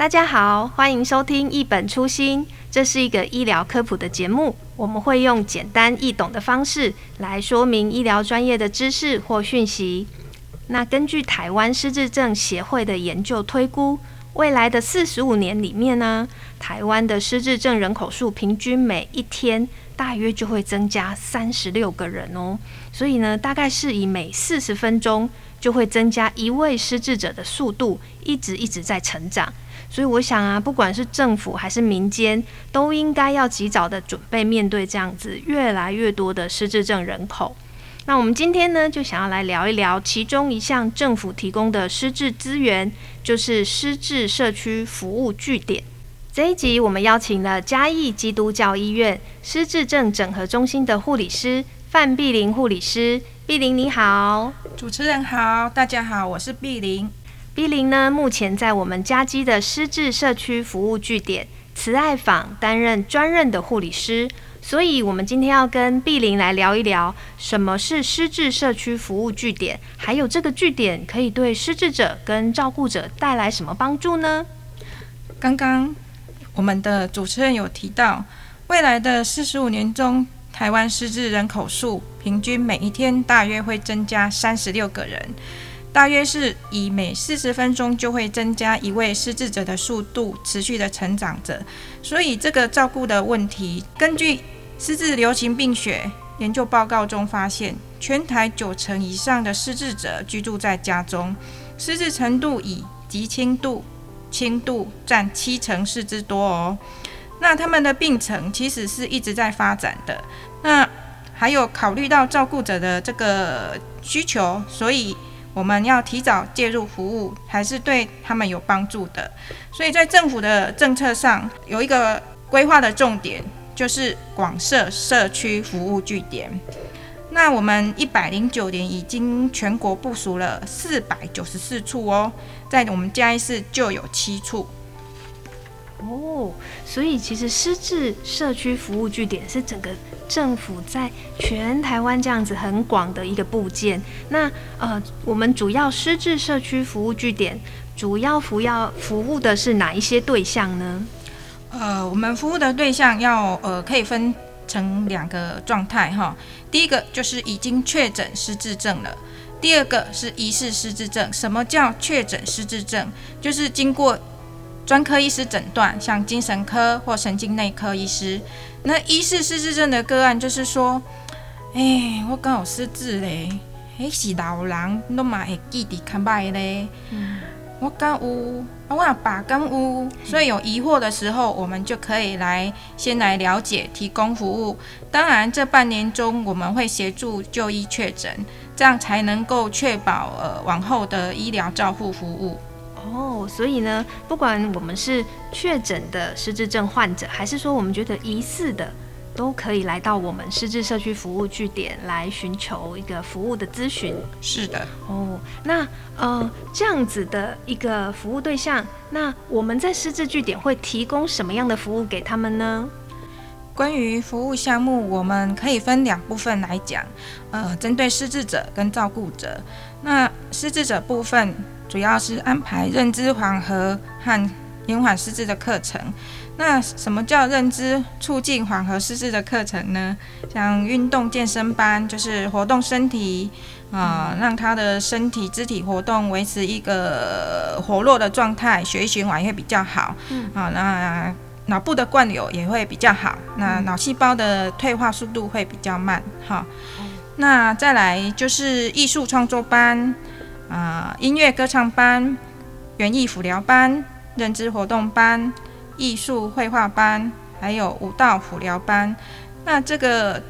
大家好，欢迎收听一本初心，这是一个医疗科普的节目。我们会用简单易懂的方式来说明医疗专业的知识或讯息。那根据台湾失智症协会的研究推估，未来的四十五年里面呢，台湾的失智症人口数平均每一天大约就会增加三十六个人哦。所以呢，大概是以每四十分钟就会增加一位失智者的速度，一直一直在成长。所以我想啊，不管是政府还是民间，都应该要及早的准备面对这样子越来越多的失智症人口。那我们今天呢，就想要来聊一聊其中一项政府提供的失智资源，就是失智社区服务据点。这一集我们邀请了嘉义基督教医院失智症整合中心的护理师范碧玲护理师。碧玲你好，主持人好，大家好，我是碧玲。碧玲呢，目前在我们嘉基的失智社区服务据点慈爱坊担任专任的护理师，所以我们今天要跟碧玲来聊一聊什么是失智社区服务据点，还有这个据点可以对失智者跟照顾者带来什么帮助呢？刚刚我们的主持人有提到，未来的四十五年中，台湾失智人口数平均每一天大约会增加三十六个人。大约是以每四十分钟就会增加一位失智者的速度持续的成长着，所以这个照顾的问题，根据失智流行病学研究报告中发现，全台九成以上的失智者居住在家中，失智程度以极轻度、轻度占七成四之多哦。那他们的病程其实是一直在发展的，那还有考虑到照顾者的这个需求，所以。我们要提早介入服务，还是对他们有帮助的。所以在政府的政策上，有一个规划的重点，就是广设社区服务据点。那我们一百零九年已经全国部署了四百九十四处哦，在我们嘉义市就有七处。哦，所以其实失智社区服务据点是整个政府在全台湾这样子很广的一个部件。那呃，我们主要失智社区服务据点主要服要服务的是哪一些对象呢？呃，我们服务的对象要呃可以分成两个状态哈。第一个就是已经确诊失智症了，第二个是疑似失智症。什么叫确诊失智症？就是经过专科医师诊断，像精神科或神经内科医师，那疑似失智症的个案，就是说，哎、欸，我刚有失智嘞，哎，是老人都嘛会记得较歹嘞，我刚有，我阿爸刚有，所以有疑惑的时候，我们就可以来先来了解，提供服务。当然，这半年中我们会协助就医确诊，这样才能够确保呃往后的医疗照护服务。哦，所以呢，不管我们是确诊的失智症患者，还是说我们觉得疑似的，都可以来到我们失智社区服务据点来寻求一个服务的咨询。是的。哦，那呃这样子的一个服务对象，那我们在失智据点会提供什么样的服务给他们呢？关于服务项目，我们可以分两部分来讲，呃，针对失智者跟照顾者。那失智者部分。主要是安排认知缓和和延缓失智的课程。那什么叫认知促进缓和失智的课程呢？像运动健身班，就是活动身体啊、呃，让他的身体肢体活动维持一个活络的状态，血液循环也会比较好。嗯。啊，那脑部的灌流也会比较好。那脑细胞的退化速度会比较慢。哈。那再来就是艺术创作班。啊，音乐歌唱班、园艺辅疗班、认知活动班、艺术绘画班，还有舞蹈辅疗班。那这个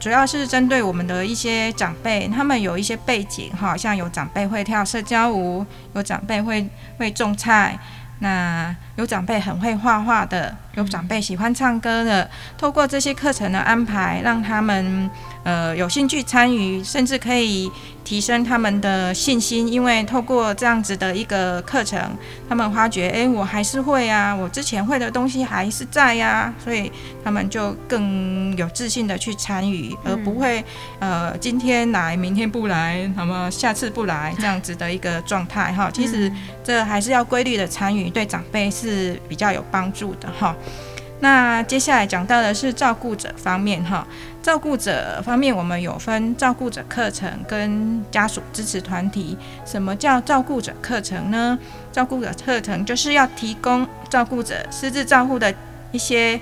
主要是针对我们的一些长辈，他们有一些背景，哈，像有长辈会跳社交舞，有长辈会会种菜，那有长辈很会画画的，有长辈喜欢唱歌的。透过这些课程的安排，让他们呃有兴趣参与，甚至可以提升他们的信心，因为透过这样子的一个课程，他们发觉，哎，我还是会啊，我之前会的东西还是在呀，所以他们就更有自信的去参与，而不会呃今天来，明天不来，那么下次不来这样子的一个状态哈。其实这还是要规律的参与，对长辈是是比较有帮助的哈。那接下来讲到的是照顾者方面哈，照顾者方面我们有分照顾者课程跟家属支持团体。什么叫照顾者课程呢？照顾者课程就是要提供照顾者私自照护的一些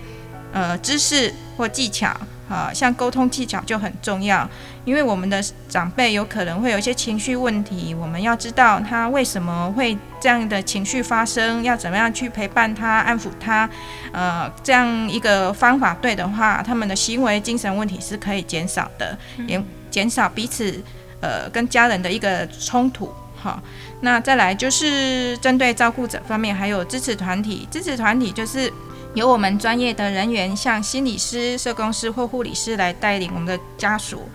呃知识或技巧。啊，像沟通技巧就很重要，因为我们的长辈有可能会有一些情绪问题，我们要知道他为什么会这样的情绪发生，要怎么样去陪伴他、安抚他。呃，这样一个方法对的话，他们的行为、精神问题是可以减少的，也减少彼此呃跟家人的一个冲突。好，那再来就是针对照顾者方面，还有支持团体，支持团体就是。由我们专业的人员，像心理师、社工师或护理师来带领我们的家属。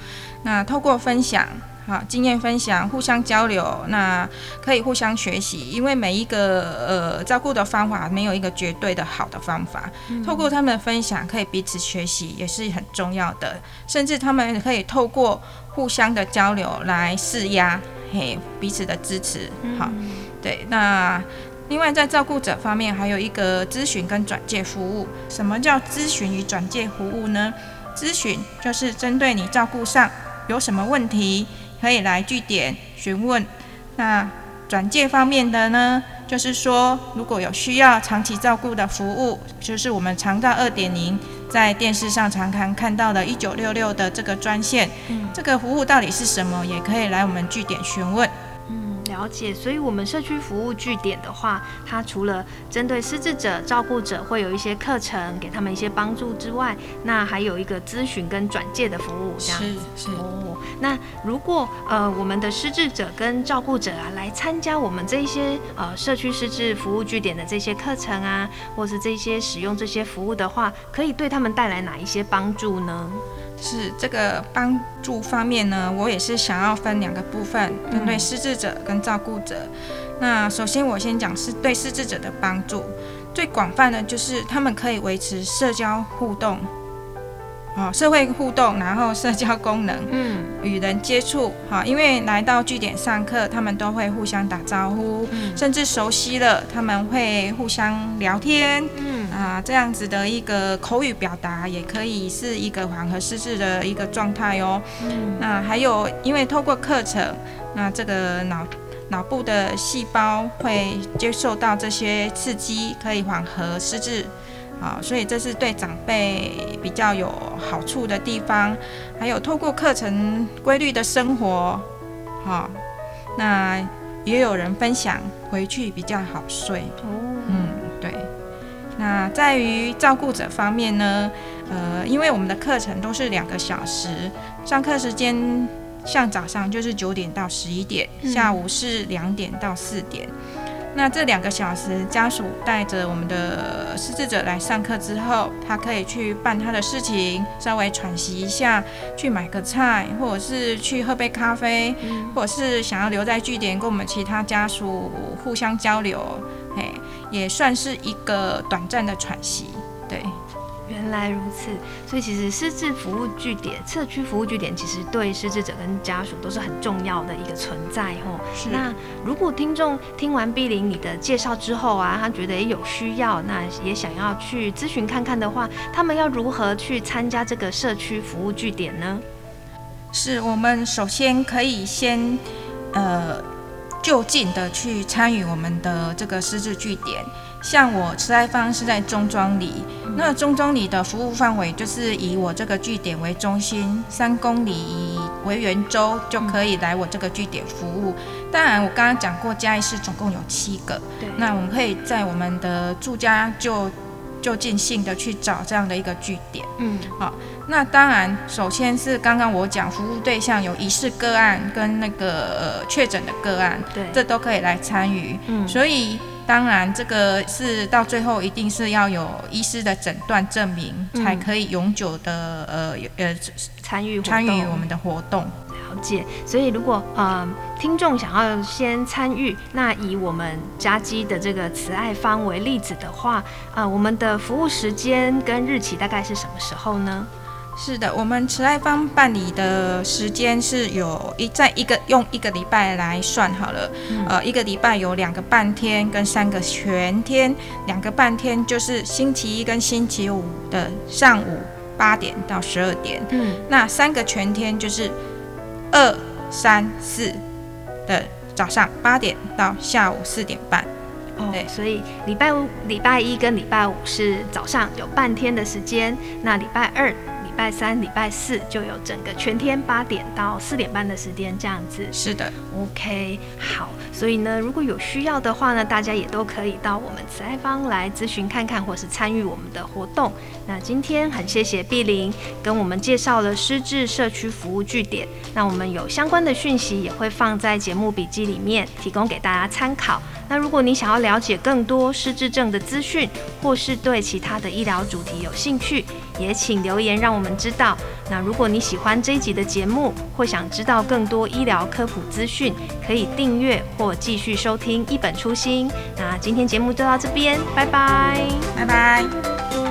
那透过分享，好经验分享，互相交流，那可以互相学习。因为每一个呃照顾的方法没有一个绝对的好的方法。透过他们的分享，可以彼此学习，也是很重要的。甚至他们可以透过互相的交流来释压，嘿，彼此的支持。好，对，那。另外，在照顾者方面，还有一个咨询跟转介服务。什么叫咨询与转介服务呢？咨询就是针对你照顾上有什么问题，可以来据点询问。那转介方面的呢，就是说如果有需要长期照顾的服务，就是我们长照二点零在电视上常常看到的一九六六的这个专线。嗯，这个服务到底是什么，也可以来我们据点询问。了解，所以，我们社区服务据点的话，它除了针对失智者、照顾者会有一些课程，给他们一些帮助之外，那还有一个咨询跟转介的服务，这样子。是是哦。那如果呃我们的失智者跟照顾者啊来参加我们这一些呃社区失智服务据点的这些课程啊，或是这些使用这些服务的话，可以对他们带来哪一些帮助呢？是这个帮助方面呢，我也是想要分两个部分，针对失智者跟照顾者。那首先我先讲是对失智者的帮助，最广泛的就是他们可以维持社交互动。哦，社会互动，然后社交功能，嗯，与人接触，好，因为来到据点上课，他们都会互相打招呼，嗯，甚至熟悉了，他们会互相聊天，嗯，啊，这样子的一个口语表达也可以是一个缓和失智的一个状态哦。嗯，那还有，因为透过课程，那这个脑脑部的细胞会接受到这些刺激，可以缓和失智。啊，所以这是对长辈比较有好处的地方，还有透过课程规律的生活，好，那也有人分享回去比较好睡。那在于照顾者方面呢，呃，因为我们的课程都是两个小时，上课时间像早上就是九点到十一点，下午是两点到四点。那这两个小时，家属带着我们的失智者来上课之后，他可以去办他的事情，稍微喘息一下，去买个菜，或者是去喝杯咖啡，或者是想要留在据点跟我们其他家属互相交流，嘿，也算是一个短暂的喘息，对。原来如此，所以其实失智服务据点、社区服务据点，其实对失智者跟家属都是很重要的一个存在吼。是。那如果听众听完碧玲你的介绍之后啊，他觉得也有需要，那也想要去咨询看看的话，他们要如何去参加这个社区服务据点呢？是我们首先可以先呃就近的去参与我们的这个师资据点。像我慈爱方是在中庄里，那中庄里的服务范围就是以我这个据点为中心，三公里为圆周就可以来我这个据点服务。当然，我刚刚讲过嘉义市总共有七个，对，那我们可以在我们的住家就就近性的去找这样的一个据点。嗯，好，那当然，首先是刚刚我讲服务对象有疑似个案跟那个呃确诊的个案，对，这都可以来参与。嗯，所以。当然，这个是到最后一定是要有医师的诊断证明，嗯、才可以永久的呃呃参与参与我们的活动。了解。所以如果呃听众想要先参与，那以我们家基的这个慈爱方为例子的话，啊、呃，我们的服务时间跟日期大概是什么时候呢？是的，我们慈爱方办理的时间是有一在一个用一个礼拜来算好了，嗯、呃，一个礼拜有两个半天跟三个全天，两个半天就是星期一跟星期五的上午八点到十二点，嗯，那三个全天就是二三四的早上八点到下午四点半，哦，对，所以礼拜五、礼拜一跟礼拜五是早上有半天的时间，那礼拜二。礼拜三、礼拜四就有整个全天八点到四点半的时间，这样子。是的，OK，好。所以呢，如果有需要的话呢，大家也都可以到我们慈爱方来咨询看看，或是参与我们的活动。那今天很谢谢碧玲跟我们介绍了失智社区服务据点。那我们有相关的讯息也会放在节目笔记里面，提供给大家参考。那如果你想要了解更多失智症的资讯，或是对其他的医疗主题有兴趣，也请留言让我们知道。那如果你喜欢这一集的节目，或想知道更多医疗科普资讯，可以订阅或继续收听一本初心。那今天节目就到这边，拜拜，拜拜。